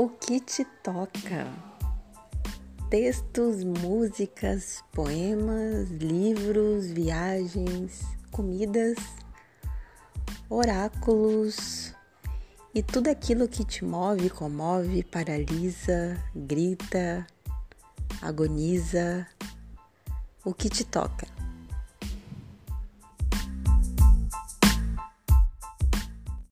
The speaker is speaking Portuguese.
O que te toca? Textos, músicas, poemas, livros, viagens, comidas, oráculos e tudo aquilo que te move, comove, paralisa, grita, agoniza. O que te toca?